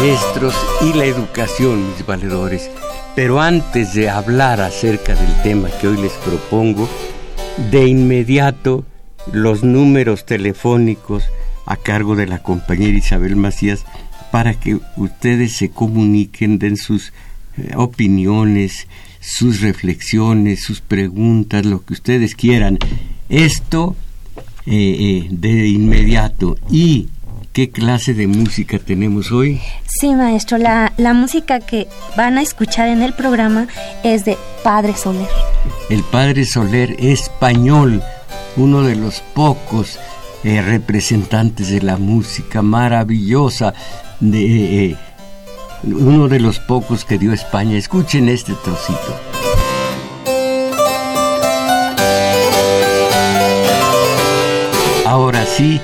Maestros y la educación, mis valedores. Pero antes de hablar acerca del tema que hoy les propongo, de inmediato los números telefónicos a cargo de la compañera Isabel Macías para que ustedes se comuniquen, den sus eh, opiniones, sus reflexiones, sus preguntas, lo que ustedes quieran. Esto eh, eh, de inmediato. Y ¿Qué clase de música tenemos hoy? Sí, maestro, la, música que van a escuchar en el programa es de Padre Soler. El Padre Soler español, uno de los pocos eh, representantes de la música maravillosa, de, eh, uno de los pocos que dio España. Escuchen este trocito. Ahora sí,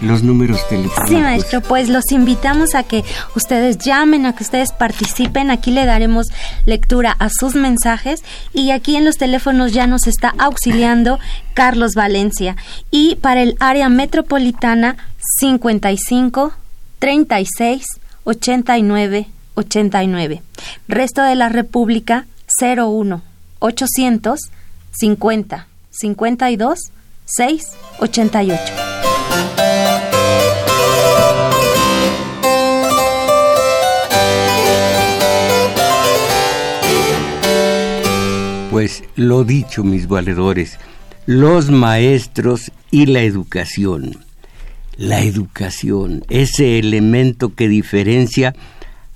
los números telefónicos. Sí, maestro, pues los invitamos a que ustedes llamen, a que ustedes participen. Aquí le daremos lectura a sus mensajes y aquí en los teléfonos ya nos está auxiliando Carlos Valencia. Y para el área metropolitana 55 36 89 89. Resto de la República 01 800 50 52 6 88. Pues lo dicho, mis valedores, los maestros y la educación. La educación, ese elemento que diferencia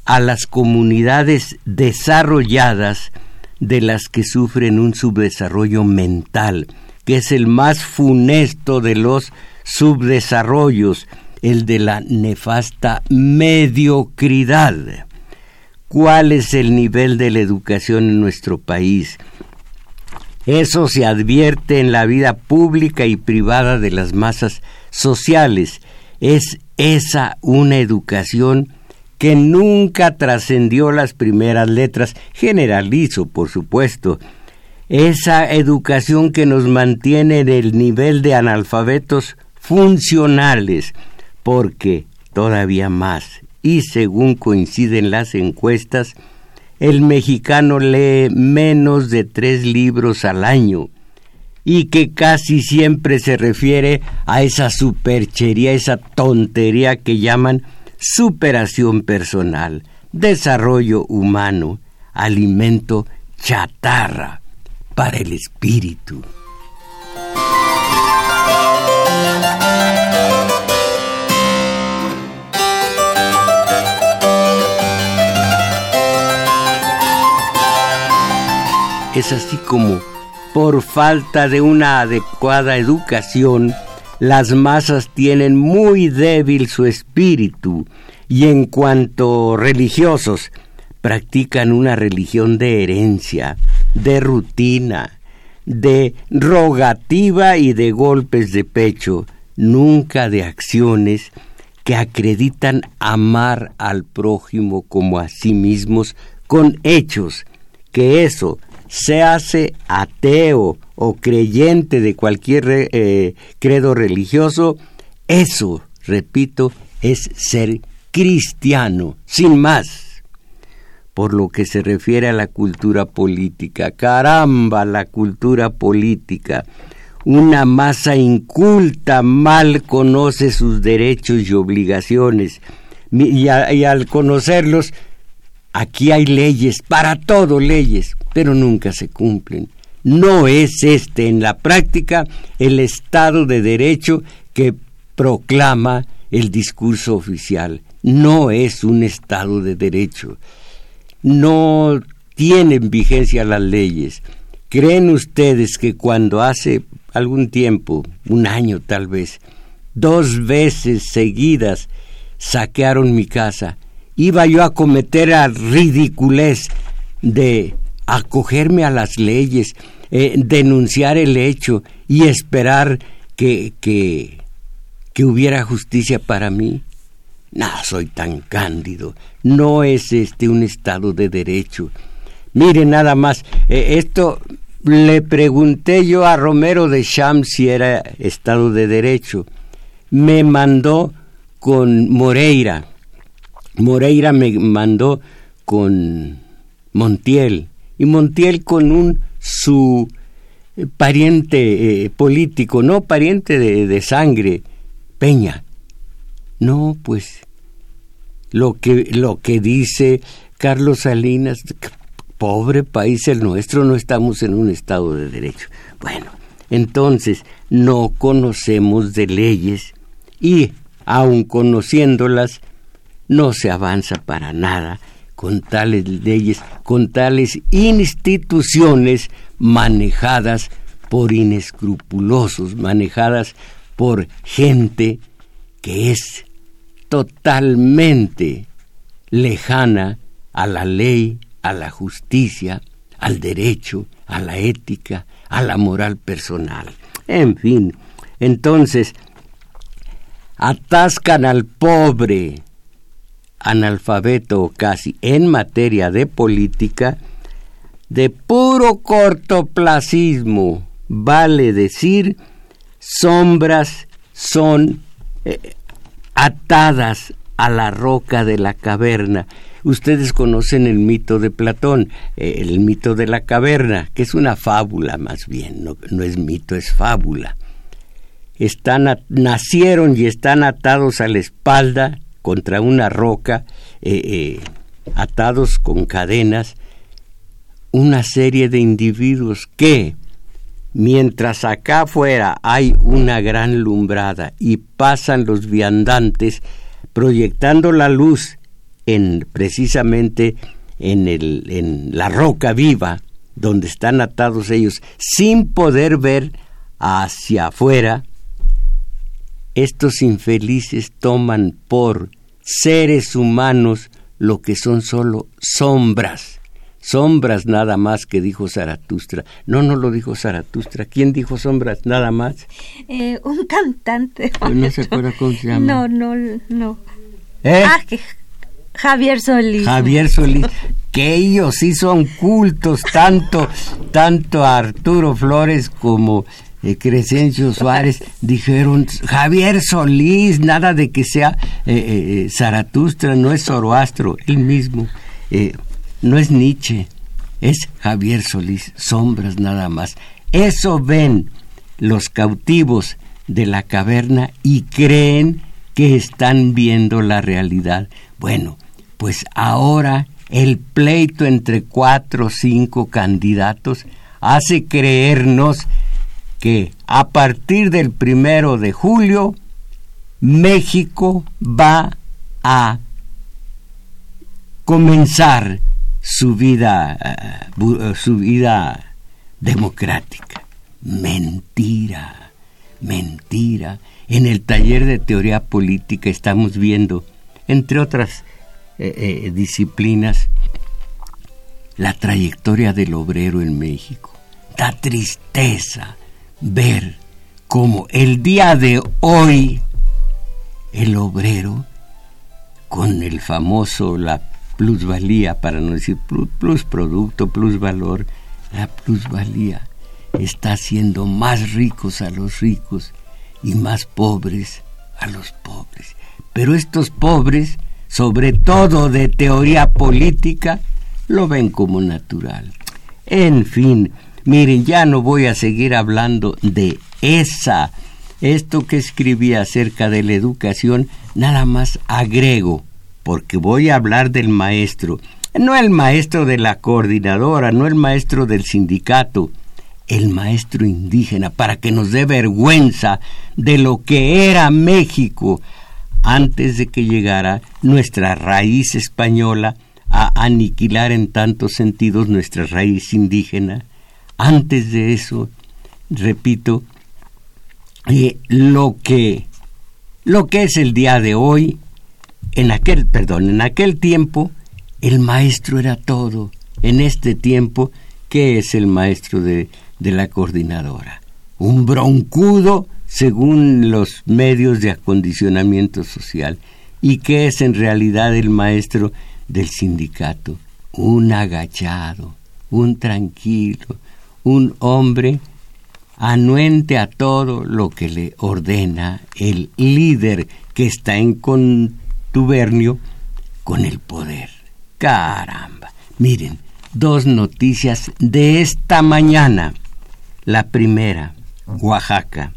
a las comunidades desarrolladas de las que sufren un subdesarrollo mental, que es el más funesto de los subdesarrollos, el de la nefasta mediocridad. ¿Cuál es el nivel de la educación en nuestro país? Eso se advierte en la vida pública y privada de las masas sociales. Es esa una educación que nunca trascendió las primeras letras, generalizo, por supuesto, esa educación que nos mantiene en el nivel de analfabetos funcionales, porque todavía más, y según coinciden las encuestas, el mexicano lee menos de tres libros al año y que casi siempre se refiere a esa superchería, esa tontería que llaman superación personal, desarrollo humano, alimento chatarra para el espíritu. Es así como, por falta de una adecuada educación, las masas tienen muy débil su espíritu y en cuanto religiosos, practican una religión de herencia, de rutina, de rogativa y de golpes de pecho, nunca de acciones que acreditan amar al prójimo como a sí mismos con hechos, que eso se hace ateo o creyente de cualquier eh, credo religioso, eso, repito, es ser cristiano, sin más. Por lo que se refiere a la cultura política, caramba, la cultura política. Una masa inculta mal conoce sus derechos y obligaciones y, y al conocerlos Aquí hay leyes, para todo leyes, pero nunca se cumplen. No es este en la práctica el Estado de Derecho que proclama el discurso oficial. No es un Estado de Derecho. No tienen vigencia las leyes. ¿Creen ustedes que cuando hace algún tiempo, un año tal vez, dos veces seguidas saquearon mi casa. Iba yo a cometer la ridiculez de acogerme a las leyes, eh, denunciar el hecho y esperar que, que, que hubiera justicia para mí. No soy tan cándido. No es este un Estado de Derecho. Mire nada más, eh, esto le pregunté yo a Romero de Cham si era Estado de Derecho. Me mandó con Moreira. Moreira me mandó con Montiel. Y Montiel con un su eh, pariente eh, político, no pariente de, de sangre, Peña. No, pues lo que, lo que dice Carlos Salinas, pobre país el nuestro, no estamos en un Estado de Derecho. Bueno, entonces no conocemos de leyes y, aun conociéndolas, no se avanza para nada con tales leyes, con tales instituciones manejadas por inescrupulosos, manejadas por gente que es totalmente lejana a la ley, a la justicia, al derecho, a la ética, a la moral personal. En fin, entonces, atascan al pobre analfabeto casi en materia de política de puro cortoplacismo, vale decir, sombras son eh, atadas a la roca de la caverna Ustedes conocen el mito de Platón, eh, el mito de la caverna, que es una fábula más bien, no, es mito, es fábula. Están nacieron y están atados a la espalda contra una roca, eh, eh, atados con cadenas, una serie de individuos que, mientras acá afuera hay una gran lumbrada y pasan los viandantes proyectando la luz en precisamente en, el, en la roca viva donde están atados ellos sin poder ver hacia afuera, estos infelices toman por seres humanos lo que son solo sombras, sombras nada más que dijo Zaratustra. No, no lo dijo Zaratustra. ¿Quién dijo sombras nada más? Eh, un cantante. no se acuerda cómo se llama. No, no, no. ¿Eh? Ah, que Javier Solís. Javier Solís, que ellos sí son cultos, tanto, tanto Arturo Flores como eh, Crescencio Suárez dijeron, Javier Solís, nada de que sea eh, eh, Zaratustra, no es Zoroastro, él mismo, no es Nietzsche, es Javier Solís, sombras nada más. Eso ven los cautivos de la caverna y creen que están viendo la realidad. Bueno, pues ahora el pleito entre cuatro o cinco candidatos hace creernos que a partir del primero de julio México va a comenzar su vida, eh, su vida democrática. Mentira, mentira. En el taller de teoría política estamos viendo, entre otras eh, eh, disciplinas la trayectoria del obrero en México. Da tristeza ver cómo el día de hoy el obrero, con el famoso, la plusvalía, para no decir plus, producto, plus valor, la plusvalía está haciendo más ricos a los ricos y más pobres a los pobres. Pero estos pobres sobre todo de teoría política, lo ven como natural. En fin, miren, ya no voy a seguir hablando de esa, esto que escribí acerca de la educación, nada más agrego, porque voy a hablar del maestro, no el maestro de la coordinadora, no el maestro del sindicato, el maestro indígena, para que nos dé vergüenza de lo que era México antes de que llegara nuestra raíz española a aniquilar en tantos sentidos nuestra raíz indígena. Antes de eso, repito, eh, lo que lo que es el día de hoy, en aquel, perdón, en aquel tiempo, el maestro era todo. En este tiempo, ¿qué es el maestro de, de la coordinadora? Un broncudo según los medios de acondicionamiento social. ¿Y qué es en realidad el maestro del sindicato? Un agachado, un tranquilo, un hombre anuente a todo lo que le ordena el líder que está en contubernio con el poder. Caramba. Miren, dos noticias de esta mañana. La primera, Oaxaca.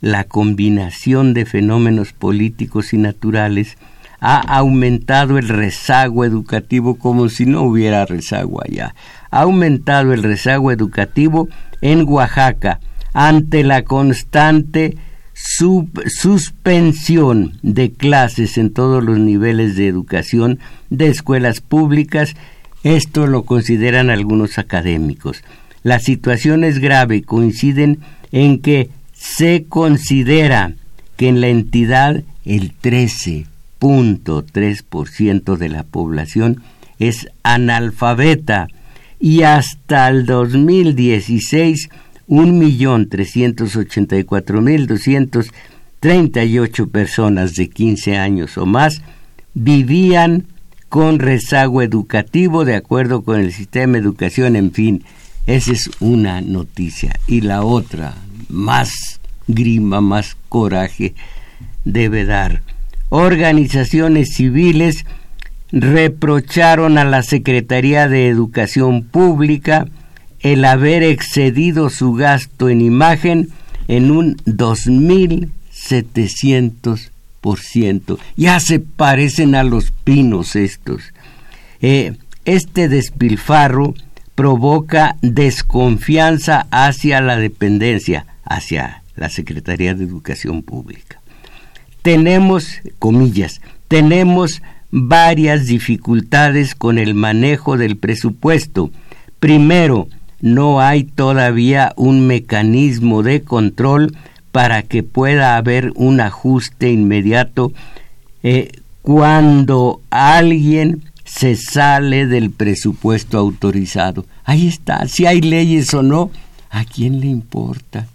La combinación de fenómenos políticos y naturales ha aumentado el rezago educativo como si no hubiera rezago allá. Ha aumentado el rezago educativo en Oaxaca ante la constante suspensión de clases en todos los niveles de educación de escuelas públicas. Esto lo consideran algunos académicos. La situación es grave, coinciden en que se considera que en la entidad el 13.3% de la población es analfabeta y hasta el 2016 1.384.238 personas de 15 años o más vivían con rezago educativo de acuerdo con el sistema de educación, en fin, esa es una noticia. Y la otra, más grima, más coraje, debe dar. Organizaciones civiles reprocharon a la Secretaría de Educación Pública el haber excedido su gasto en imagen en un 2.700%. Ya se parecen a los pinos estos. Eh, este despilfarro provoca desconfianza hacia la dependencia, hacia la Secretaría de Educación Pública. Tenemos, comillas, tenemos varias dificultades con el manejo del presupuesto. Primero, no hay todavía un mecanismo de control para que pueda haber un ajuste inmediato eh, cuando alguien se sale del presupuesto autorizado. Ahí está, si hay leyes o no, ¿a quién le importa?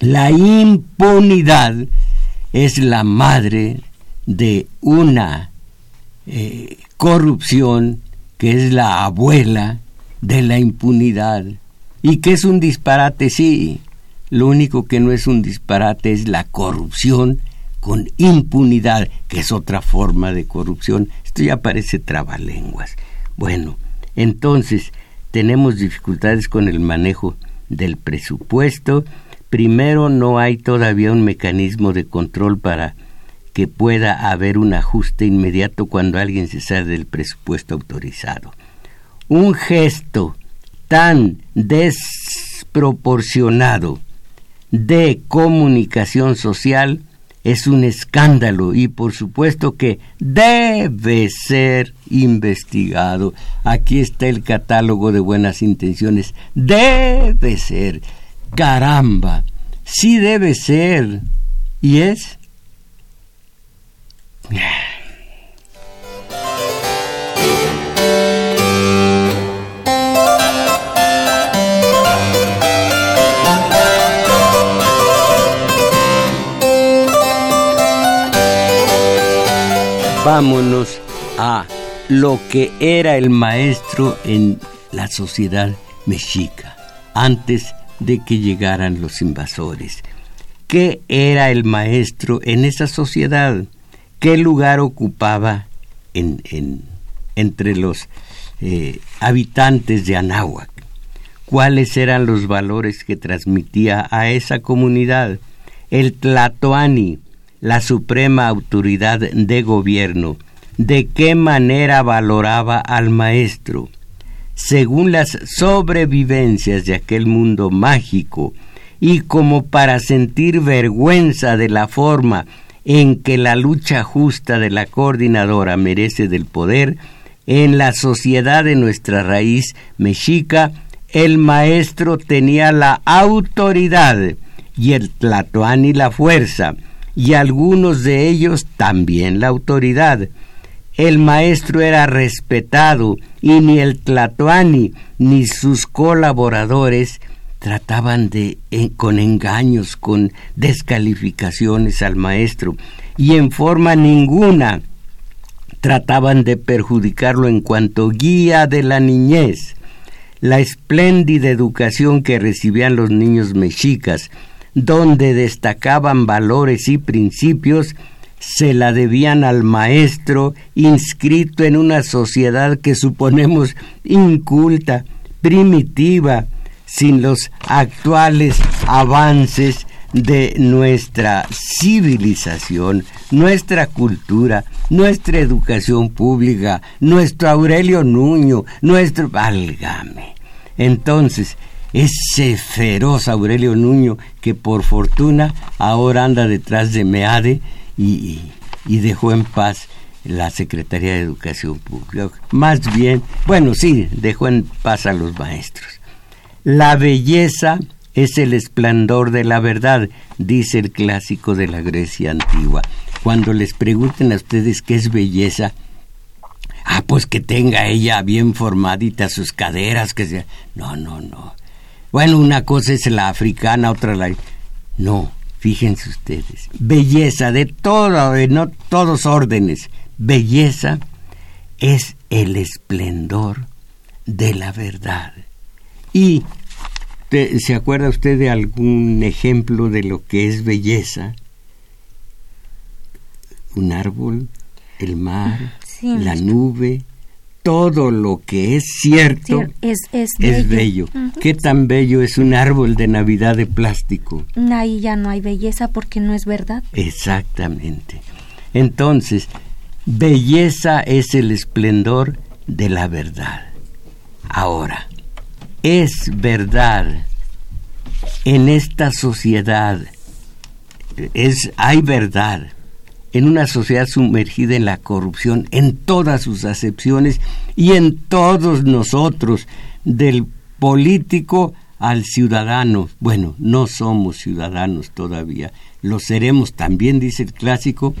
La impunidad es la madre de una eh, corrupción que es la abuela de la impunidad y que es un disparate, sí. Lo único que no es un disparate es la corrupción con impunidad, que es otra forma de corrupción. Esto ya parece trabalenguas. Bueno, entonces tenemos dificultades con el manejo del presupuesto. Primero, no hay todavía un mecanismo de control para que pueda haber un ajuste inmediato cuando alguien se sale del presupuesto autorizado. Un gesto tan desproporcionado de comunicación social es un escándalo y por supuesto que debe ser investigado. Aquí está el catálogo de buenas intenciones. Debe ser. Caramba. Sí debe ser. ¿Y es? Vámonos a lo que era el maestro en la sociedad mexica, antes de que llegaran los invasores. ¿Qué era el maestro en esa sociedad? ¿Qué lugar ocupaba en, entre los eh, habitantes de Anáhuac? ¿Cuáles eran los valores que transmitía a esa comunidad? El Tlatoani, la suprema autoridad de gobierno, de qué manera valoraba al maestro. Según las sobrevivencias de aquel mundo mágico, y como para sentir vergüenza de la forma en que la lucha justa de la coordinadora merece del poder, en la sociedad de nuestra raíz mexica, el maestro tenía la autoridad y el tlatoani la fuerza, y algunos de ellos también la autoridad. El maestro era respetado y ni el Tlatoani ni sus colaboradores trataban de con engaños, con descalificaciones al maestro y en forma ninguna trataban de perjudicarlo en cuanto guía de la niñez. La espléndida educación que recibían los niños mexicas, donde destacaban valores y principios, se la debían al maestro inscrito en una sociedad que suponemos inculta, primitiva, sin los actuales avances de nuestra civilización, nuestra cultura, nuestra educación pública, nuestro Aurelio Nuño, nuestro... Válgame. Entonces, ese feroz Aurelio Nuño que por fortuna ahora anda detrás de Meade y, y dejó en paz la Secretaría de Educación Pública. Más bien, bueno, sí, dejó en paz a los maestros. La belleza es el esplendor de la verdad, dice el clásico de la Grecia antigua. Cuando les pregunten a ustedes qué es belleza, ah, pues que tenga ella bien formaditas sus caderas, que sea... No, no, no. Bueno, una cosa es la africana, otra la... No, fíjense ustedes. Belleza de todo, de no todos órdenes. Belleza es el esplendor de la verdad. Y ¿se acuerda usted de algún ejemplo de lo que es belleza? Un árbol, el mar, la nube, todo lo que es cierto es, bello. ¿Qué tan bello es un árbol de Navidad de plástico? Ahí ya no hay belleza porque no es verdad. Exactamente. Entonces, belleza es el esplendor de la verdad. Ahora, es verdad en esta sociedad es hay verdad en una sociedad sumergida en la corrupción en todas sus acepciones y en todos nosotros del político al ciudadano. Bueno, no somos ciudadanos todavía, lo seremos también, dice el clásico,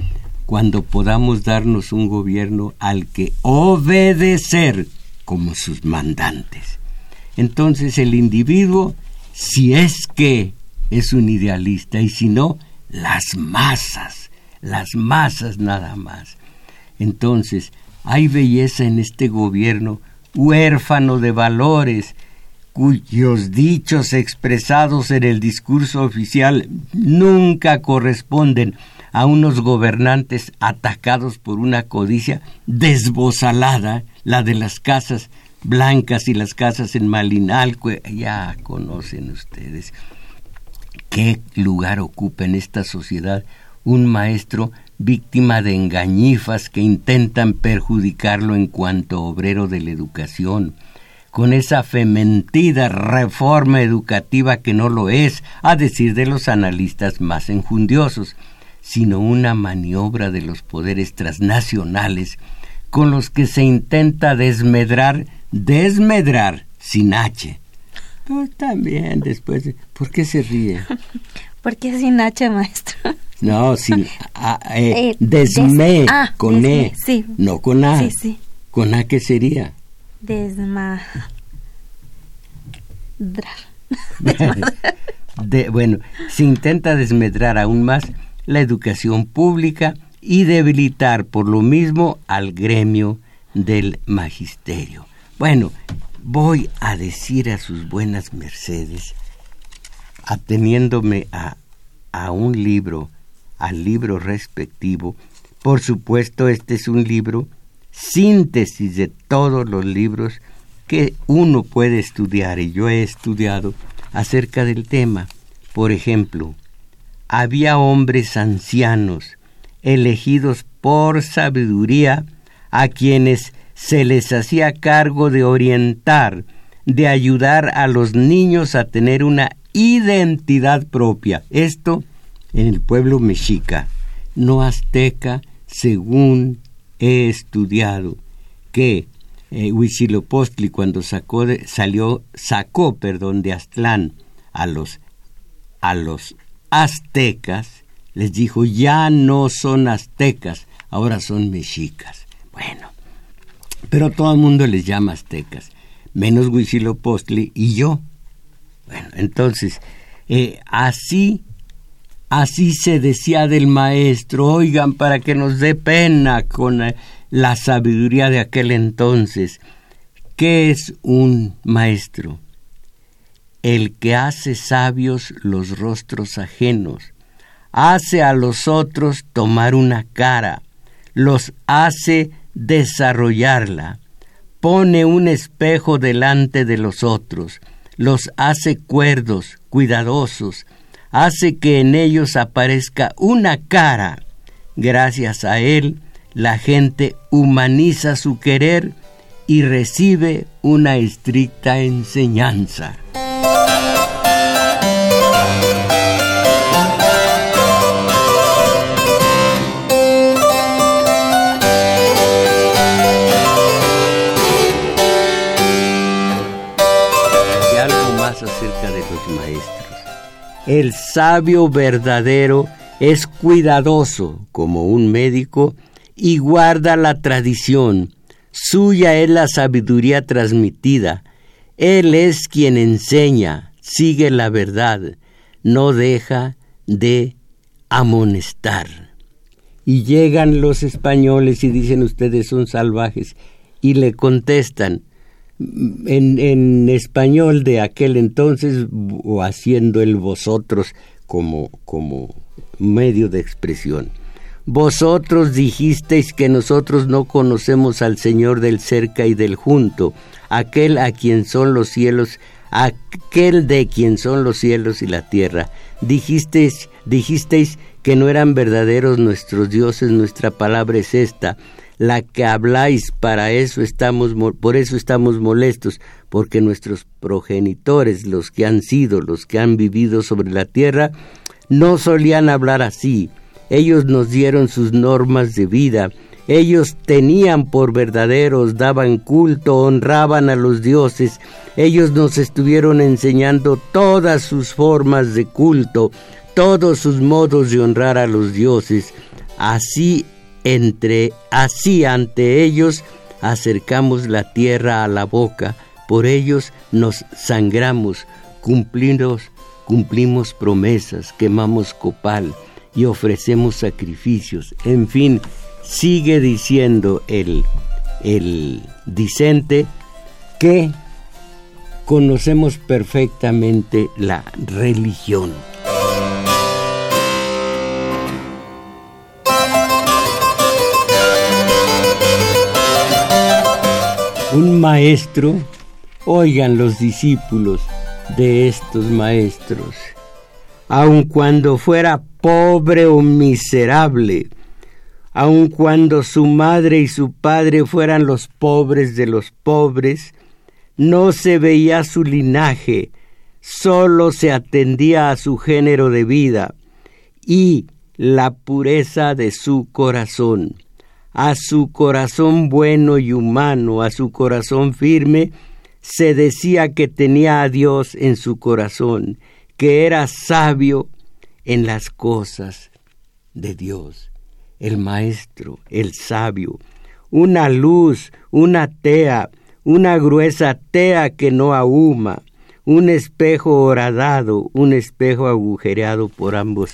cuando podamos darnos un gobierno al que obedecer como sus mandantes. Entonces el individuo, si es que es un idealista y si no, las masas, las masas nada más. Entonces, hay belleza en este gobierno huérfano de valores, cuyos dichos expresados en el discurso oficial nunca corresponden a unos gobernantes atacados por una codicia desbozalada, la de las casas blancas y las casas en Malinalco, ya conocen ustedes. Qué lugar ocupa en esta sociedad un maestro víctima de engañifas que intentan perjudicarlo en cuanto obrero de la educación, con esa fementida reforma educativa que no lo es, a decir de los analistas más enjundiosos, sino una maniobra de los poderes transnacionales con los que se intenta desmedrar desmedrar sin H. Pues también después, ¿por qué se ríe? ¿Por qué sin H, maestro? No, sin a, eh, eh, desme, ah, con E, sí. no con A. Sí, sí. ¿Con A qué sería? Desma... De, bueno, se intenta desmedrar aún más la educación pública y debilitar por lo mismo al gremio del magisterio. Bueno, voy a decir a sus buenas mercedes, ateniéndome a, a un libro, al libro respectivo, por supuesto este es un libro síntesis de todos los libros que uno puede estudiar y yo he estudiado acerca del tema. Por ejemplo, había hombres ancianos elegidos por sabiduría a quienes se les hacía cargo de orientar, de ayudar a los niños a tener una identidad propia. Esto en el pueblo mexica, no azteca, según he estudiado, que eh, Huitzilopochtli cuando sacó salió, sacó perdón, de Aztlán a los, a los aztecas, les dijo, ya no son aztecas, ahora son mexicas. Bueno, pero todo el mundo les llama aztecas, menos Huitzilopochtli y yo. Bueno, entonces, eh, así, así se decía del maestro, oigan, para que nos dé pena con eh, la sabiduría de aquel entonces. ¿Qué es un maestro? El que hace sabios los rostros ajenos, hace a los otros tomar una cara, los hace desarrollarla, pone un espejo delante de los otros, los hace cuerdos, cuidadosos, hace que en ellos aparezca una cara. Gracias a él, la gente humaniza su querer y recibe una estricta enseñanza. El sabio verdadero es cuidadoso como un médico y guarda la tradición. Suya es la sabiduría transmitida. Él es quien enseña, sigue la verdad, no deja de amonestar. Y llegan los españoles y dicen ustedes son salvajes y le contestan en, español de aquel entonces o haciendo el vosotros como, como medio de expresión. Vosotros dijisteis que nosotros no conocemos al Señor del cerca y del junto, aquel a quien son los cielos, aquel de quien son los cielos y la tierra. Dijisteis, dijisteis que no eran verdaderos nuestros dioses, nuestra palabra es esta, la que habláis, para eso estamos, por eso estamos molestos, porque nuestros progenitores, los que han sido, los que han vivido sobre la tierra, no solían hablar así. Ellos nos dieron sus normas de vida. Ellos tenían por verdaderos, daban culto, honraban a los dioses. Ellos nos estuvieron enseñando todas sus formas de culto, todos sus modos de honrar a los dioses. Así entre así ante ellos acercamos la tierra a la boca, por ellos nos sangramos, cumplimos, cumplimos promesas, quemamos copal y ofrecemos sacrificios. En fin, sigue diciendo el, el dicente que conocemos perfectamente la religión. Un maestro, oigan los discípulos de estos maestros, aun cuando fuera pobre o miserable, aun cuando su madre y su padre fueran los pobres de los pobres, no se veía su linaje, sólo se atendía a su género de vida y la pureza de su corazón. A su corazón bueno y humano, a su corazón firme, se decía que tenía a Dios en su corazón, que era sabio en las cosas de Dios, el maestro, el sabio, una luz, una tea, una gruesa tea que no ahuma, un espejo horadado, un espejo agujereado por ambos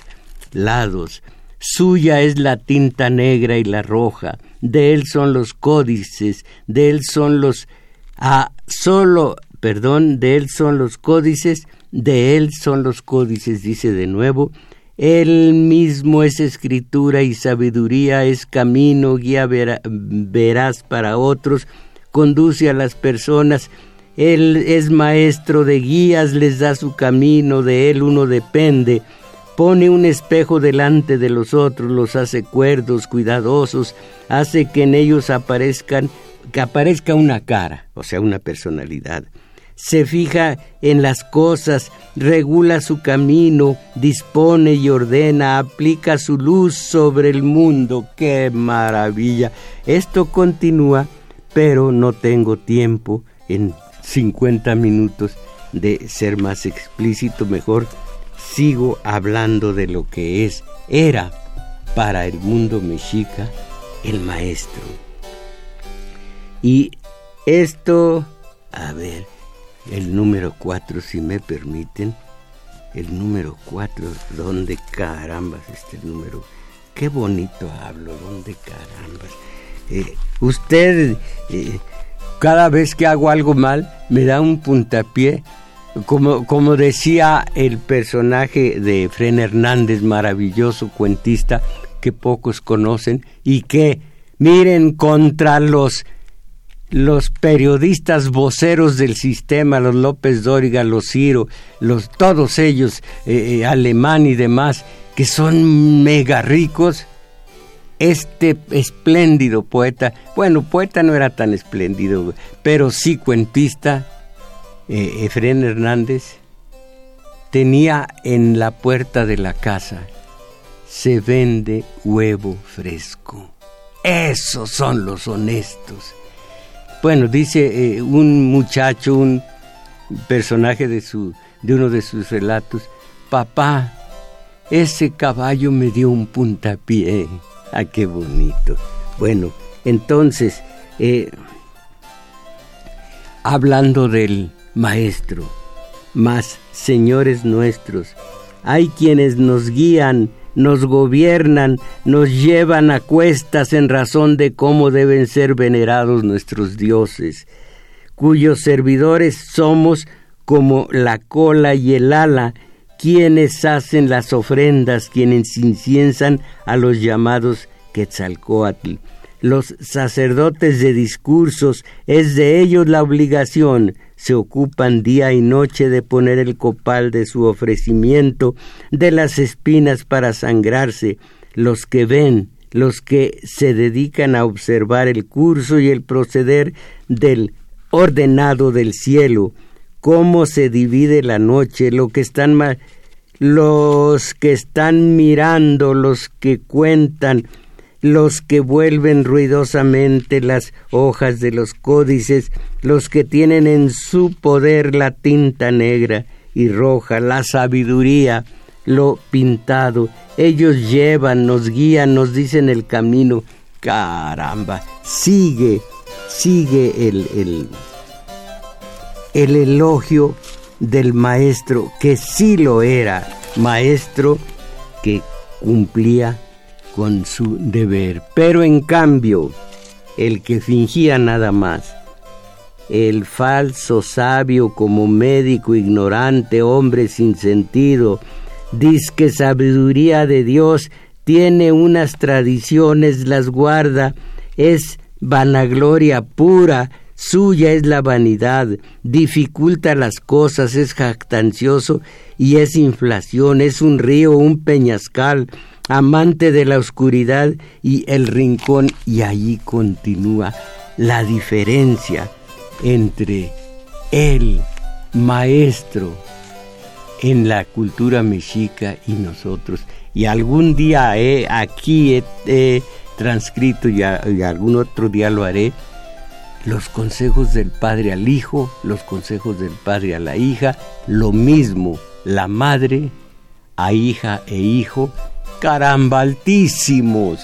lados. Suya es la tinta negra y la roja, de él son los códices, de él son los ah, solo, perdón, de él son los códices de él son los códices, dice de nuevo, él mismo es escritura y sabiduría, es camino, guía verás para otros, conduce a las personas, él es maestro de guías, les da su camino, de él uno depende, pone un espejo delante de los otros, los hace cuerdos, cuidadosos, hace que en ellos aparezcan, que aparezca una cara, o sea, una personalidad se fija en las cosas, regula su camino, dispone y ordena, aplica su luz sobre el mundo. ¡Qué maravilla! Esto continúa, pero no tengo tiempo en 50 minutos de ser más explícito. Mejor sigo hablando de lo que es era para el mundo mexica el maestro. Y esto, a ver, el número cuatro, si me permiten, el número cuatro, ¿dónde carambas este número? Qué bonito hablo, ¿dónde carambas? Eh, usted, eh, cada vez que hago algo mal, me da un puntapié. Como, como decía el personaje de Fren Hernández, maravilloso cuentista que pocos conocen y que, miren, contra los los periodistas voceros del sistema, los López Dóriga, los Ciro, los, todos ellos, eh, alemán y demás, que son mega ricos, este espléndido poeta, bueno, poeta no era tan espléndido, pero sí cuentista, eh, Efrén Hernández, tenía en la puerta de la casa, se vende huevo fresco. Esos son los honestos. Bueno, dice eh, un muchacho, un personaje de, su, de uno de sus relatos, papá, ese caballo me dio un puntapié. Ah, qué bonito. Bueno, entonces, eh, hablando del maestro, más señores nuestros, hay quienes nos guían, nos gobiernan, nos llevan a cuestas en razón de cómo deben ser venerados nuestros dioses, cuyos servidores somos como la cola y el ala, quienes hacen las ofrendas, quienes inciensan a los llamados Quetzalcoatl. Los sacerdotes de discursos, es de ellos la obligación, se ocupan día y noche de poner el copal de su ofrecimiento, de las espinas para sangrarse, los que ven, los que se dedican a observar el curso y el proceder del ordenado del cielo, cómo se divide la noche, lo que están los que están mirando, los que cuentan, los que vuelven ruidosamente las hojas de los códices, los que tienen en su poder la tinta negra y roja, la sabiduría, lo pintado. Ellos llevan, nos guían, nos dicen el camino. Caramba, sigue, sigue el, el, el elogio del maestro, que sí lo era, maestro que cumplía con su deber. Pero en cambio, el que fingía nada más, el falso sabio como médico ignorante, hombre sin sentido, que sabiduría de Dios tiene unas tradiciones, las guarda, es vanagloria pura, Suya es la vanidad, dificulta las cosas, es jactancioso y es inflación, es un río, un peñascal, amante de la oscuridad y el rincón. Y allí continúa la diferencia entre el maestro en la cultura mexica y nosotros. Y algún día he, aquí he, transcrito y algún otro día lo haré los consejos del padre al hijo, los consejos del padre a la hija, lo mismo la madre a hija e hijo, caramba altísimos,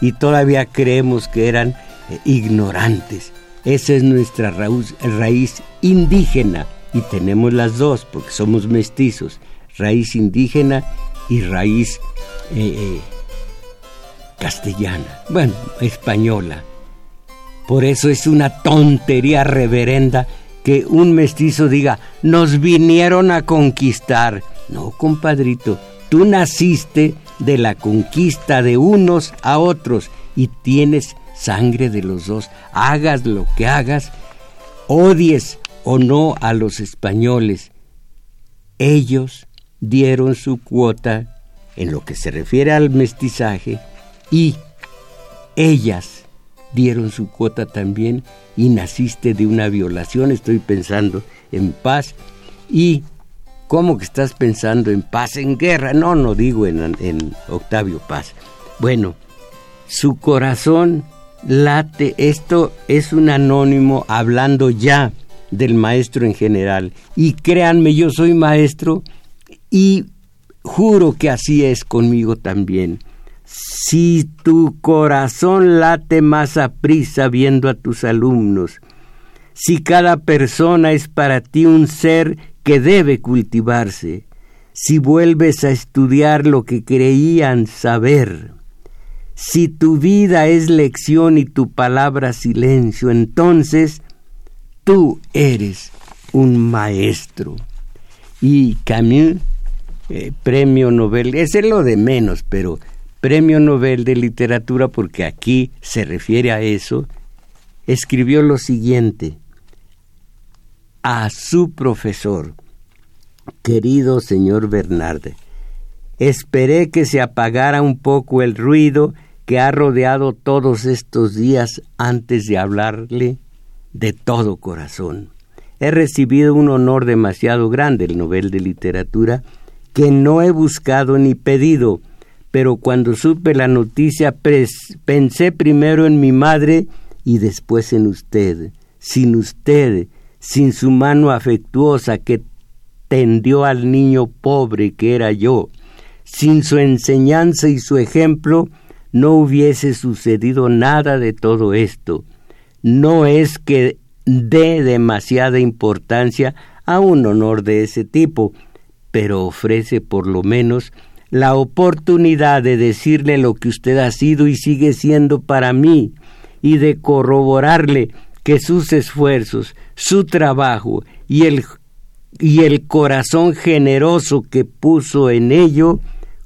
y todavía creemos que eran eh, ignorantes. Esa es nuestra raíz, indígena y tenemos las dos porque somos mestizos, raíz indígena y raíz eh, eh, castellana, bueno, española. Por eso es una tontería reverenda que un mestizo diga, nos vinieron a conquistar. No, compadrito, tú naciste de la conquista de unos a otros y tienes sangre de los dos. Hagas lo que hagas, odies o no a los españoles. Ellos dieron su cuota en lo que se refiere al mestizaje y ellas dieron su cuota también y naciste de una violación, estoy pensando en paz y ¿cómo que estás pensando en paz, en guerra? No, no digo en, en Octavio Paz. Bueno, su corazón late, esto es un anónimo hablando ya del maestro en general y créanme, yo soy maestro y juro que así es conmigo también. Si tu corazón late más a prisa viendo a tus alumnos, si cada persona es para ti un ser que debe cultivarse, si vuelves a estudiar lo que creían saber, si tu vida es lección y tu palabra silencio, entonces tú eres un maestro. Y Camus, eh, premio Nobel, ese es lo de menos, pero premio Nobel de literatura, porque aquí se refiere a eso, escribió lo siguiente a su profesor, querido señor Bernarde, esperé que se apagara un poco el ruido que ha rodeado todos estos días antes de hablarle de todo corazón. He recibido un honor demasiado grande, el Nobel de Literatura, que no he buscado ni pedido, pero cuando supe la noticia pensé primero en mi madre y después en usted. Sin usted, sin su mano afectuosa que tendió al niño pobre que era yo, sin su enseñanza y su ejemplo, no hubiese sucedido nada de todo esto. No es que dé demasiada importancia a un honor de ese tipo, pero ofrece por lo menos la oportunidad de decirle lo que usted ha sido y sigue siendo para mí, y de corroborarle que sus esfuerzos, su trabajo y el, y el corazón generoso que puso en ello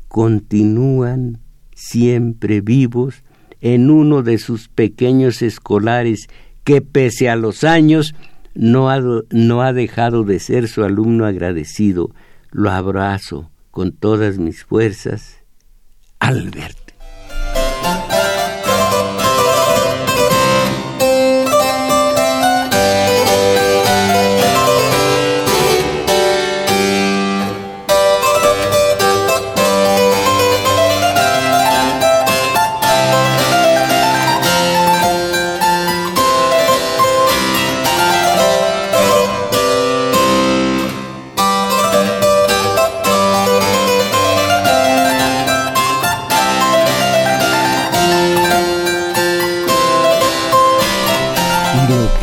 continúan siempre vivos en uno de sus pequeños escolares que pese a los años no ha, no ha dejado de ser su alumno agradecido. Lo abrazo con todas mis fuerzas. Albert.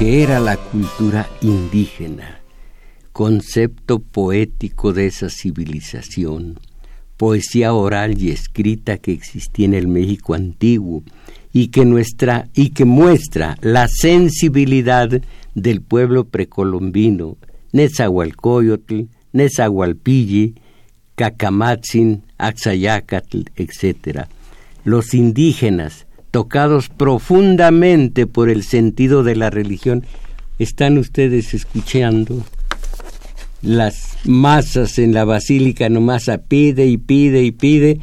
Era la cultura indígena, concepto poético de esa civilización, poesía oral y escrita que existía en el México antiguo y que, nuestra, y que muestra la sensibilidad del pueblo precolombino, Nezahualcóyotl, Nezahualpilli, Cacamatzin, Axayacatl, etc. Los indígenas, tocados profundamente por el sentido de la religión, están ustedes escuchando las masas en la basílica nomás pide y pide y pide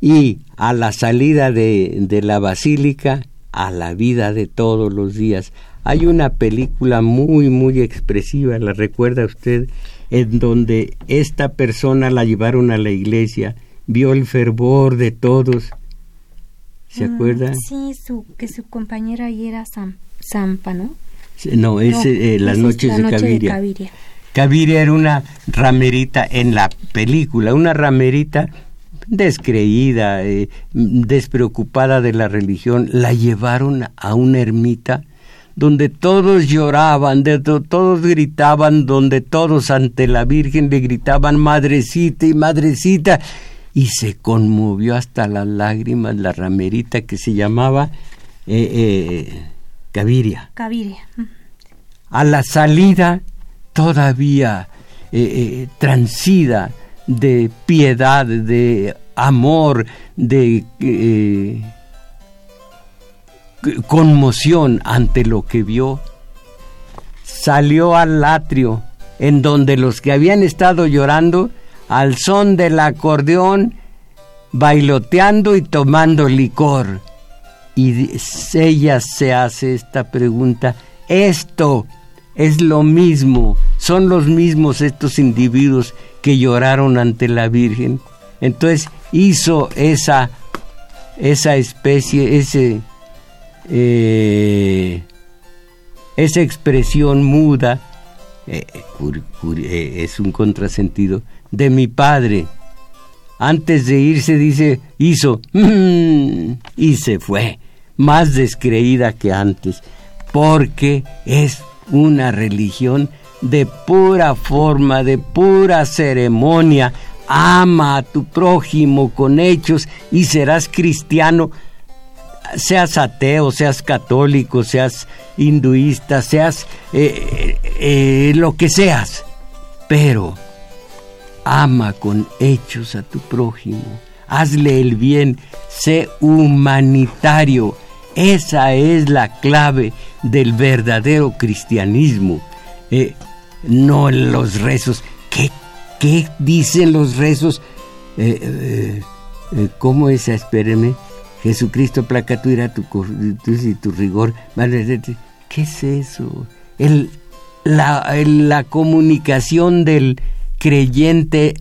y a la salida de, de la basílica a la vida de todos los días. Hay una película muy, muy expresiva, la recuerda usted, en donde esta persona la llevaron a la iglesia, vio el fervor de todos ¿Se mm, acuerda? Sí, su, que su compañera ahí era Zampa, ¿no? No, es eh, Las Noches de, Caviria. Caviria. era una ramerita en la película, una ramerita descreída, eh, despreocupada de la religión, la llevaron a una ermita donde todos lloraban, de todos gritaban, donde todos ante la Virgen le gritaban madrecita y madrecita, y se conmovió hasta las lágrimas la ramerita que se llamaba eh, eh, Caviria. Caviria. A la salida, todavía eh, transida de piedad, de amor, de conmoción ante lo que vio, salió al atrio en donde los que habían estado llorando al son del acordeón, bailoteando y tomando licor. Y ella se hace esta pregunta, esto es lo mismo, son los mismos estos individuos que lloraron ante la Virgen. Entonces hizo esa, esa especie, ese, eh, esa expresión muda, eh, eh, es un contrasentido, de mi padre antes de irse dice, hizo, mm", y se fue, más descreída que antes, porque es una religión de pura forma, de pura ceremonia. Ama a tu prójimo con hechos y serás cristiano, seas ateo, seas católico, seas hinduista, seas eh, eh, lo que seas. Pero ama con hechos a tu prójimo, hazle el bien, sé humanitario. Esa es la clave del verdadero cristianismo. Eh, no los rezos. ¿Qué, qué dicen los rezos? Eh, eh, ¿Cómo es? Espéreme. Jesucristo, placa tu ira, tu, y tu rigor. ¿Qué es eso? El, la, la comunicación del creyente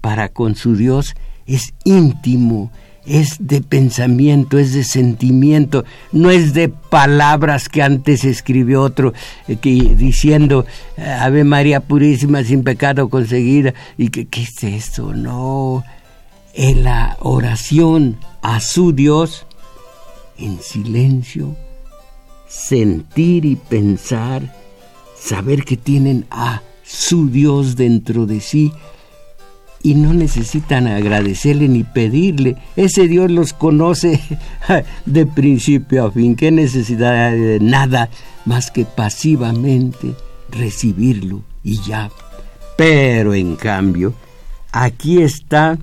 para con su Dios es íntimo, es de pensamiento, es de sentimiento, no es de palabras que antes escribió otro eh, que, diciendo Ave María Purísima sin pecado conseguida y que qué es eso, no, en la oración a su Dios en silencio, sentir y pensar, saber que tienen a su Dios dentro de sí y no necesitan agradecerle ni pedirle. Ese Dios los conoce de principio a fin. ¿Qué necesidad de nada más que pasivamente recibirlo y ya? Pero en cambio, aquí está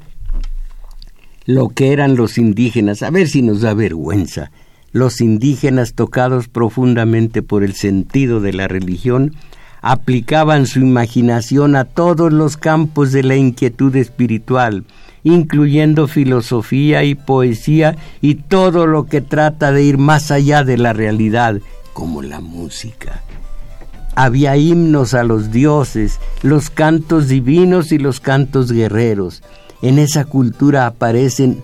lo que eran los indígenas. A ver si nos da vergüenza. Los indígenas tocados profundamente por el sentido de la religión aplicaban su imaginación a todos los campos de la inquietud espiritual, incluyendo filosofía y poesía y todo lo que trata de ir más allá de la realidad, como la música. Había himnos a los dioses, los cantos divinos y los cantos guerreros. En esa cultura aparecen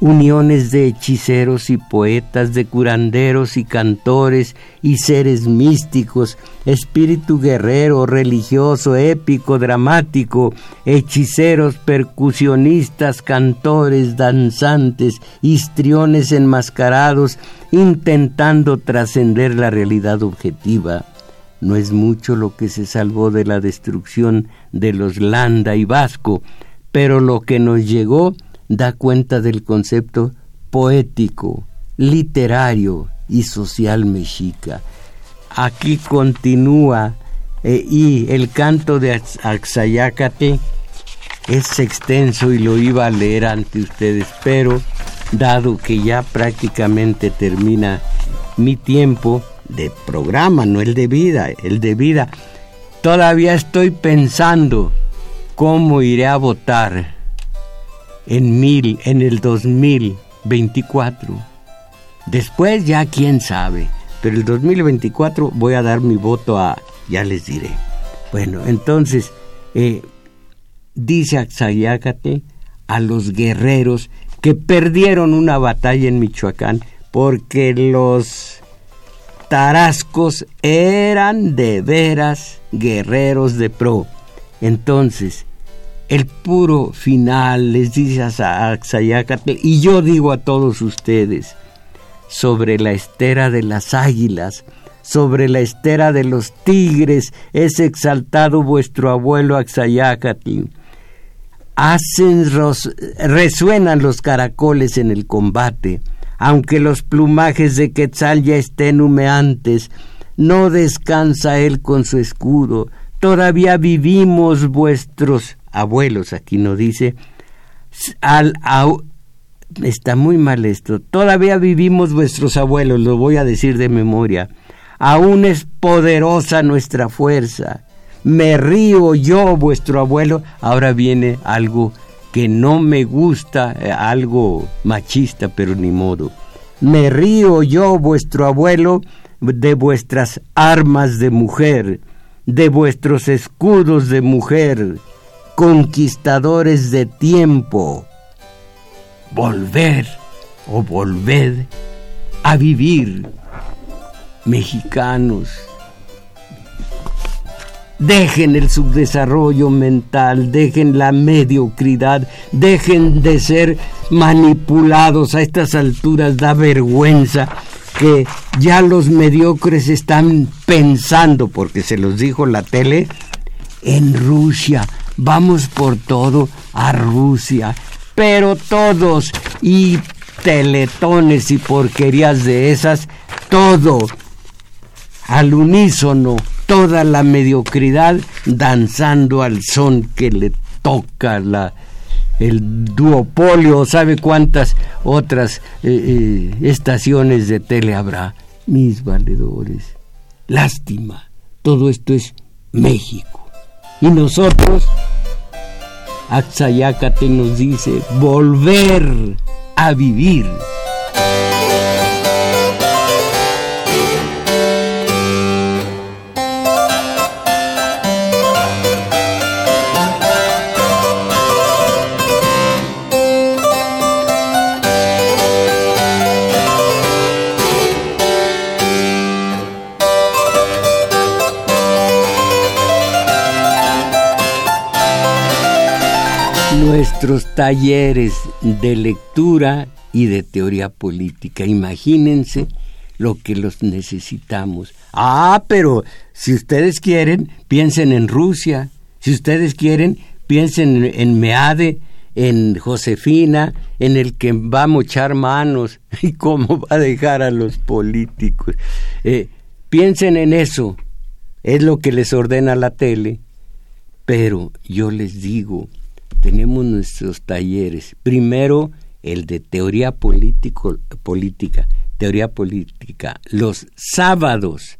uniones de hechiceros y poetas, de curanderos y cantores y seres místicos, espíritu guerrero, religioso, épico, dramático, hechiceros, percusionistas, cantores, danzantes, histriones enmascarados, intentando trascender la realidad objetiva. No es mucho lo que se salvó de la destrucción de los Landa y Vasco, pero lo que nos llegó da cuenta del concepto poético, literario y social mexica. Aquí continúa eh, y el canto de Axayácate es extenso y lo iba a leer ante ustedes, pero dado que ya prácticamente termina mi tiempo de programa, no el de vida, el de vida, todavía estoy pensando cómo iré a votar en mil, en el 2024. Después ya quién sabe, pero el 2024 voy a dar mi voto a, ya les diré. Bueno, entonces, eh, dice Axayácate a los guerreros que perdieron una batalla en Michoacán porque los tarascos eran de veras guerreros de pro. Entonces, el puro final, les dice a Axayacatl, y yo digo a todos ustedes, sobre la estera de las águilas, sobre la estera de los tigres, es exaltado vuestro abuelo Axayacatl. Hacen, resuenan los caracoles en el combate, aunque los plumajes de Quetzal ya estén humeantes, no descansa él con su escudo, todavía vivimos vuestros abuelos, aquí no dice, al, está muy mal esto, todavía vivimos vuestros abuelos, lo voy a decir de memoria, aún es poderosa nuestra fuerza, me río yo, vuestro abuelo, ahora viene algo que no me gusta, eh, algo machista, pero ni modo. Me río yo, vuestro abuelo, de vuestras armas de mujer, de vuestros escudos de mujer, conquistadores de tiempo. Volver o volver a vivir, mexicanos. Dejen el subdesarrollo mental, dejen la mediocridad, dejen de ser manipulados a estas alturas, da vergüenza que ya los mediocres están pensando, porque se los dijo la tele, en Rusia, vamos por todo a Rusia, pero todos, y teletones y porquerías de esas, todo al unísono, toda la mediocridad danzando al son que le toca la, el duopolio, sabe cuántas otras eh, eh, estaciones de tele habrá. Mis valedores, lástima, todo esto es México. Y nosotros, Axayácate nos dice, volver a vivir. Nuestros talleres de lectura y de teoría política. Imagínense lo que los necesitamos. Ah, pero si ustedes quieren, piensen en Rusia. Si ustedes quieren, piensen en Meade, en Josefina, en el que va a mochar manos y cómo va a dejar a los políticos. Eh, piensen en eso. Es lo que les ordena la tele. Pero yo les digo, tenemos nuestros talleres. Primero, el de teoría político, política, teoría política, los sábados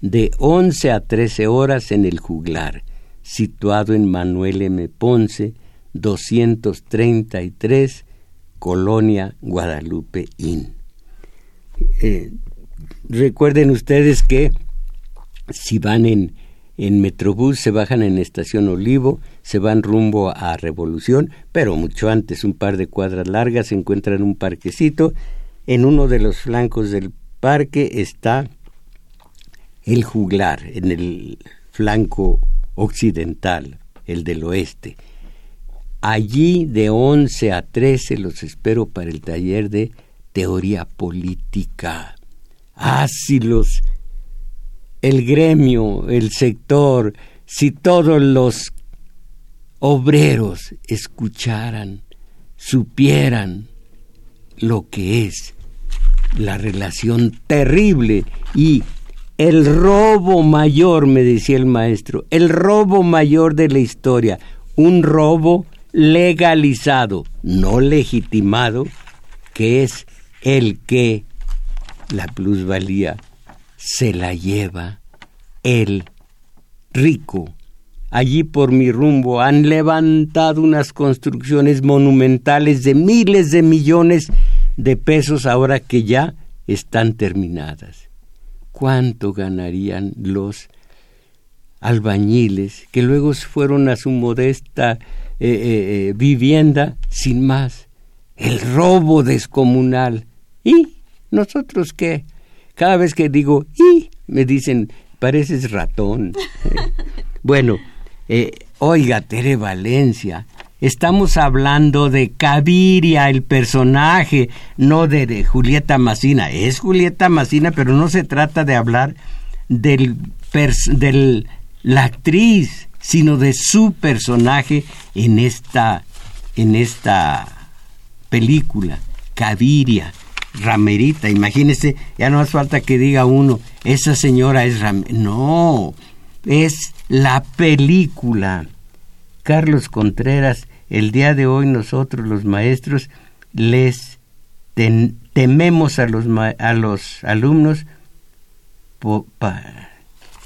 de 11 a 13 horas en el juglar, situado en Manuel M. Ponce, 233, Colonia Guadalupe Inn. Eh, recuerden ustedes que si van en en Metrobús se bajan en Estación Olivo, se van rumbo a Revolución, pero mucho antes, un par de cuadras largas, se encuentran un parquecito. En uno de los flancos del parque está el juglar, en el flanco occidental, el del oeste. Allí de 11 a 13 los espero para el taller de teoría política. Ah, si los el gremio, el sector, si todos los obreros escucharan, supieran lo que es la relación terrible y el robo mayor, me decía el maestro, el robo mayor de la historia, un robo legalizado, no legitimado, que es el que la plusvalía se la lleva el rico. Allí por mi rumbo han levantado unas construcciones monumentales de miles de millones de pesos ahora que ya están terminadas. ¿Cuánto ganarían los albañiles que luego fueron a su modesta eh, eh, eh, vivienda sin más? El robo descomunal. ¿Y nosotros qué? Cada vez que digo, y me dicen, pareces ratón. bueno, eh, oiga, Tere Valencia, estamos hablando de Caviria, el personaje, no de, Julieta Macina. Es Julieta Macina, pero no se trata de hablar del, del la actriz, sino de su personaje en esta, en esta película, Caviria. Ramerita, imagínese, ya no hace falta que diga uno, esa señora es Ramerita. No, es la película. Carlos Contreras, el día de hoy nosotros los maestros les tememos a los, a los alumnos.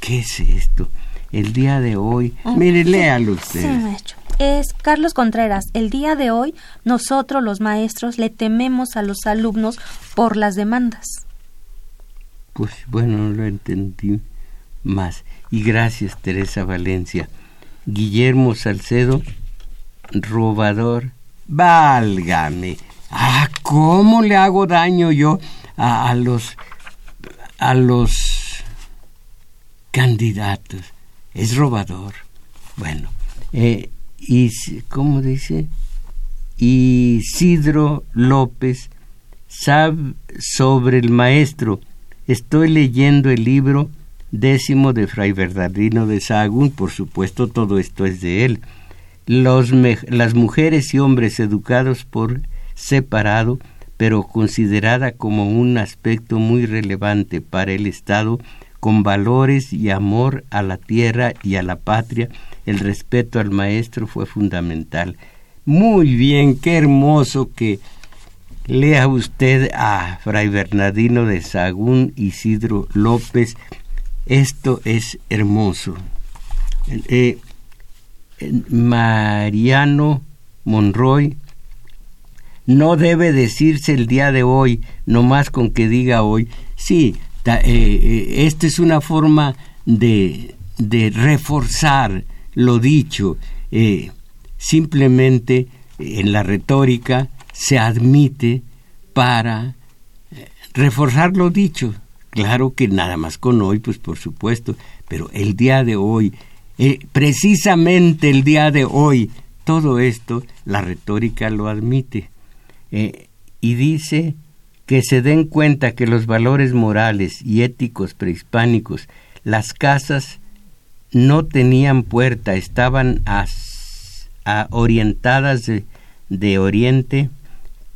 ¿Qué es esto? El día de hoy. Ah, Mire, léalo usted es Carlos Contreras. El día de hoy nosotros los maestros le tememos a los alumnos por las demandas. Pues bueno, no lo entendí más. Y gracias, Teresa Valencia. Guillermo Salcedo, robador. Válgame. Ah, ¿cómo le hago daño yo a, los a los candidatos? es robador. Bueno, eh, y, ¿cómo dice? Isidro López sabe sobre el maestro. Estoy leyendo el libro décimo de Fray Bernardino de Sahagún, por supuesto todo esto es de él. Los las mujeres y hombres educados por separado, pero considerada como un aspecto muy relevante para el Estado, con valores y amor a la tierra y a la patria, el respeto al maestro fue fundamental. Muy bien, qué hermoso que lea usted a Fray Bernardino de Sagún Isidro López. Esto es hermoso. Eh, Mariano Monroy no debe decirse el día de hoy, no más con que diga hoy. Sí, eh, eh, esta es una forma de, reforzar lo dicho. Eh, simplemente en la retórica se admite para reforzar lo dicho. Claro que nada más con hoy, pues por supuesto, pero el día de hoy, precisamente el día de hoy, todo esto la retórica lo admite. Y dice que se den cuenta que los valores morales y éticos prehispánicos, las casas no tenían puerta, estaban orientadas de, oriente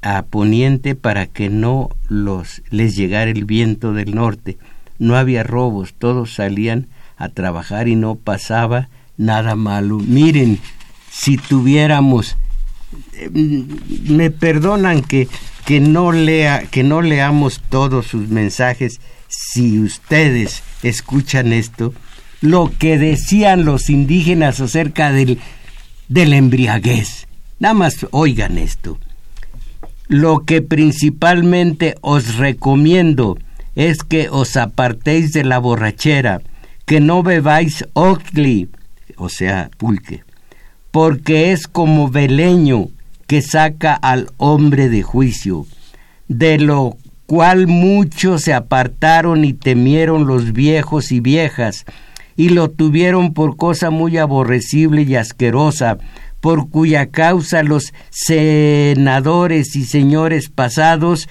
a poniente para que no los les llegara el viento del norte. No había robos, todos salían a trabajar y no pasaba nada malo. Miren, si tuviéramos me perdonan que, que, no lea, que no leamos todos sus mensajes si ustedes escuchan esto, lo que decían los indígenas acerca del, del embriaguez. Nada más oigan esto. Lo que principalmente os recomiendo es que os apartéis de la borrachera, que no bebáis ocli, o sea, pulque, porque es como beleño que saca al hombre de juicio, de lo cual muchos se apartaron y temieron los viejos y viejas, y lo tuvieron por cosa muy aborrecible y asquerosa, por cuya causa los senadores y señores pasados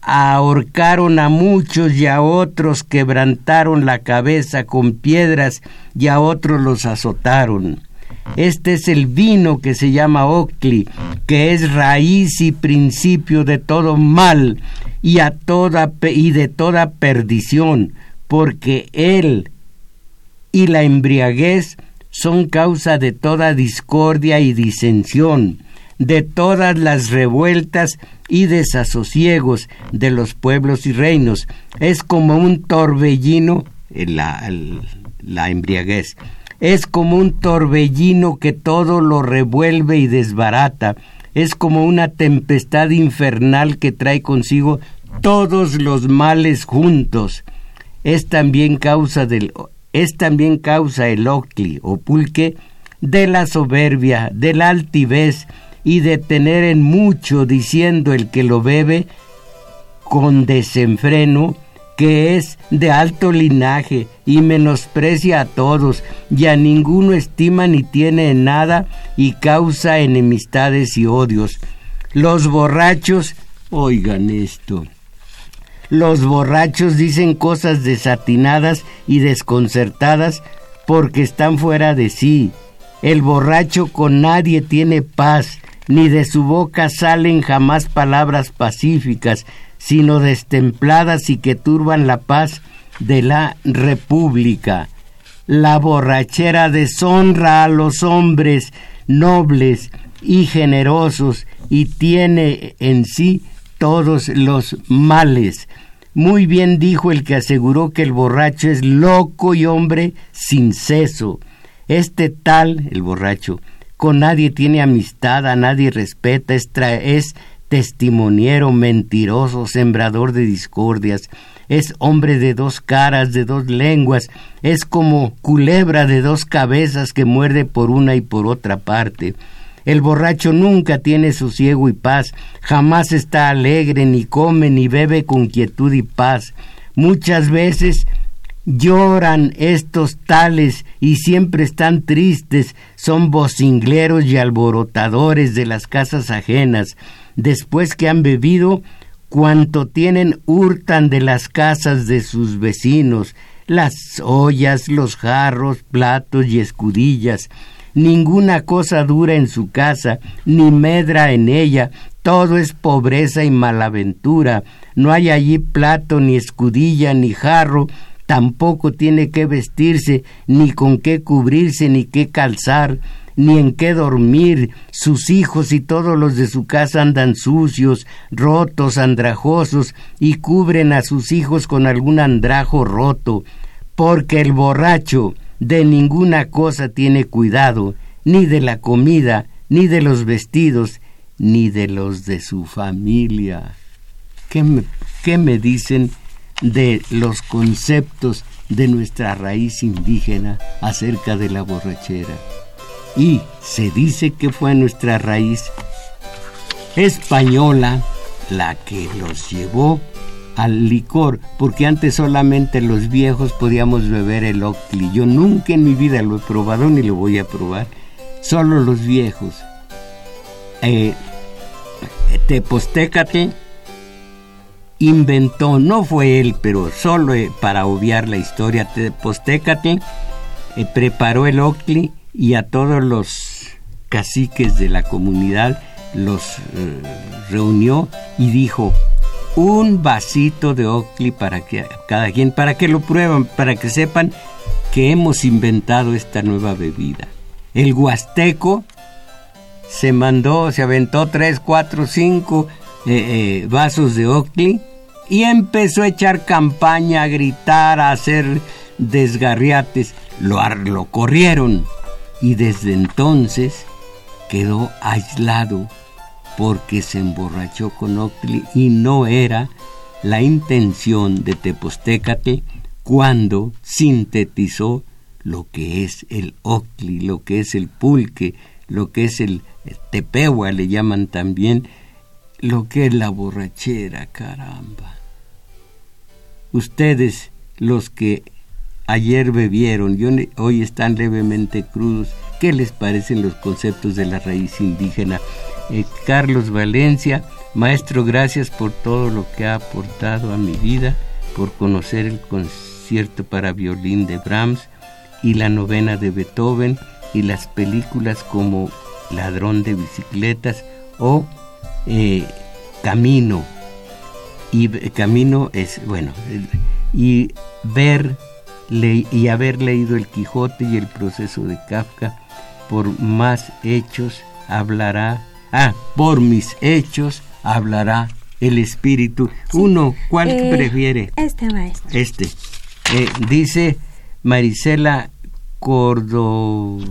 ahorcaron a muchos y a otros quebrantaron la cabeza con piedras y a otros los azotaron. Este es el vino que se llama Ocli, que es raíz y principio de todo mal y, de toda perdición, porque él y la embriaguez son causa de toda discordia y disensión, de todas las revueltas y desasosiegos de los pueblos y reinos. Es como un torbellino, la embriaguez es como un torbellino que todo lo revuelve y desbarata. Es como una tempestad infernal que trae consigo todos los males juntos. Es también causa del es también causa el ocli o pulque de la soberbia, de la altivez y de tener en mucho diciendo el que lo bebe con desenfreno que es de alto linaje y menosprecia a todos y a ninguno estima ni tiene nada y causa enemistades y odios. Los borrachos, oigan esto, los borrachos dicen cosas desatinadas y desconcertadas porque están fuera de sí. El borracho con nadie tiene paz, ni de su boca salen jamás palabras pacíficas, sino destempladas y que turban la paz de la República. La borrachera deshonra a los hombres nobles y generosos y tiene en sí todos los males. Muy bien dijo el que aseguró que el borracho es loco y hombre sin ceso. Este tal, el borracho, con nadie tiene amistad, a nadie respeta, es, es testimoniero, mentiroso, sembrador de discordias, es hombre de dos caras, de dos lenguas, es como culebra de dos cabezas que muerde por una y por otra parte. El borracho nunca tiene sosiego y paz, jamás está alegre, ni come, ni bebe con quietud y paz. Muchas veces Lloran estos tales y siempre están tristes, son vocingleros y alborotadores de las casas ajenas. Después que han bebido, cuanto tienen hurtan de las casas de sus vecinos, las ollas, los jarros, platos y escudillas. Ninguna cosa dura en su casa, ni medra en ella, todo es pobreza y malaventura. No hay allí plato, ni escudilla, ni jarro, tampoco tiene que vestirse, ni con qué cubrirse, ni qué calzar, ni en qué dormir. Sus hijos y todos los de su casa andan sucios, rotos, andrajosos, y cubren a sus hijos con algún andrajo roto, porque el borracho de ninguna cosa tiene cuidado, ni de la comida, ni de los vestidos, ni de los de su familia. ¿Qué me, qué me dicen? De los conceptos de nuestra raíz indígena acerca de la borrachera. Y se dice que fue nuestra raíz española la que los llevó al licor, porque antes solamente los viejos podíamos beber el octli. Yo nunca en mi vida lo he probado ni lo voy a probar, solo los viejos. Eh, Tepostécate inventó, no fue él, pero solo eh, para obviar la historia, Postécate eh, preparó el ocli y a todos los caciques de la comunidad los eh, reunió y dijo un vasito de ocli para que cada quien, para que lo prueban, para que sepan que hemos inventado esta nueva bebida. El huasteco se mandó, se aventó tres, cuatro, cinco eh, eh, vasos de Oakley y empezó a echar campaña, a gritar, a hacer desgarriates. Lo, lo corrieron y desde entonces quedó aislado porque se emborrachó con Oakley y no era la intención de Tepostecate cuando sintetizó lo que es el Oakley, lo que es el pulque, lo que es el tepehua, le llaman también, lo que es la borrachera, caramba. Ustedes, los que ayer bebieron y hoy están levemente crudos, ¿qué les parecen los conceptos de la raíz indígena? Eh, Carlos Valencia, maestro, gracias por todo lo que ha aportado a mi vida, por conocer el concierto para violín de Brahms y la novena de Beethoven y las películas como Ladrón de bicicletas o eh, camino. Y camino es, bueno, y ver y haber leído el Quijote y el proceso de Kafka, por más hechos hablará, ah, por mis hechos hablará el espíritu. Uno, ¿cuál eh, prefiere? Este maestro. Este. Eh, dice Marisela Cordovanes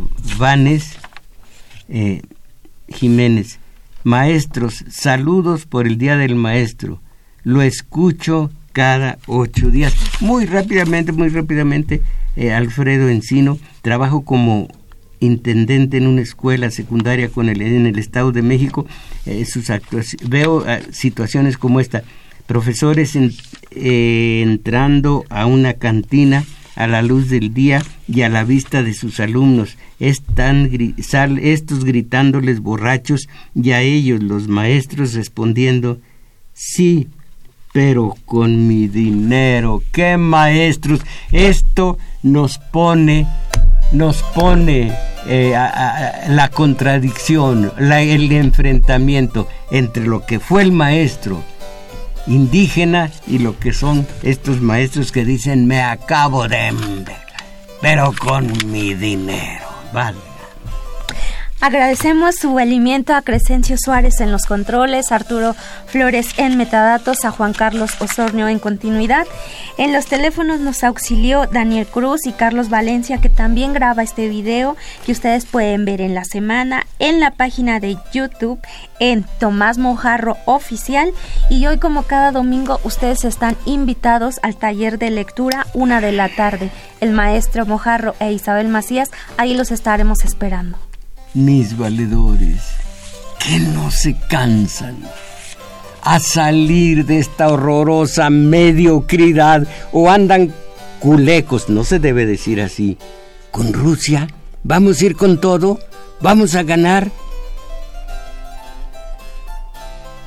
Jiménez. Maestros, saludos por el Día del Maestro. Lo escucho cada ocho días. Muy rápidamente, muy rápidamente, eh, Alfredo Encino, trabajo como intendente en una escuela secundaria con el, en el Estado de México. Eh, veo ah, situaciones como esta. Profesores eh, entrando a una cantina a la luz del día y a la vista de sus alumnos, están estos gritándoles borrachos y a ellos los maestros respondiendo, sí, pero con mi dinero. ¡Qué maestros! Esto nos pone, nos pone eh, la contradicción, el enfrentamiento entre lo que fue el maestro indígena y lo que son estos maestros que dicen me acabo de pero con mi dinero, vale. Agradecemos su alimento a Crescencio Suárez en los controles, Arturo Flores en metadatos, a Juan Carlos Osornio en continuidad. En los teléfonos nos auxilió Daniel Cruz y Carlos Valencia, que también graba este video que ustedes pueden ver en la semana en la página de YouTube en Tomás Mojarro Oficial. Y hoy, como cada domingo, ustedes están invitados al taller de lectura una de la tarde. El maestro Mojarro e Isabel Macías, ahí los estaremos esperando mis valedores, que no se cansan a salir de esta horrorosa mediocridad o andan culecos, no se debe decir así. Con Rusia, vamos a ir con todo, vamos a ganar.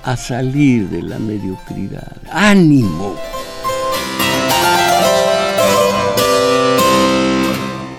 A salir de la mediocridad. ¡Ánimo!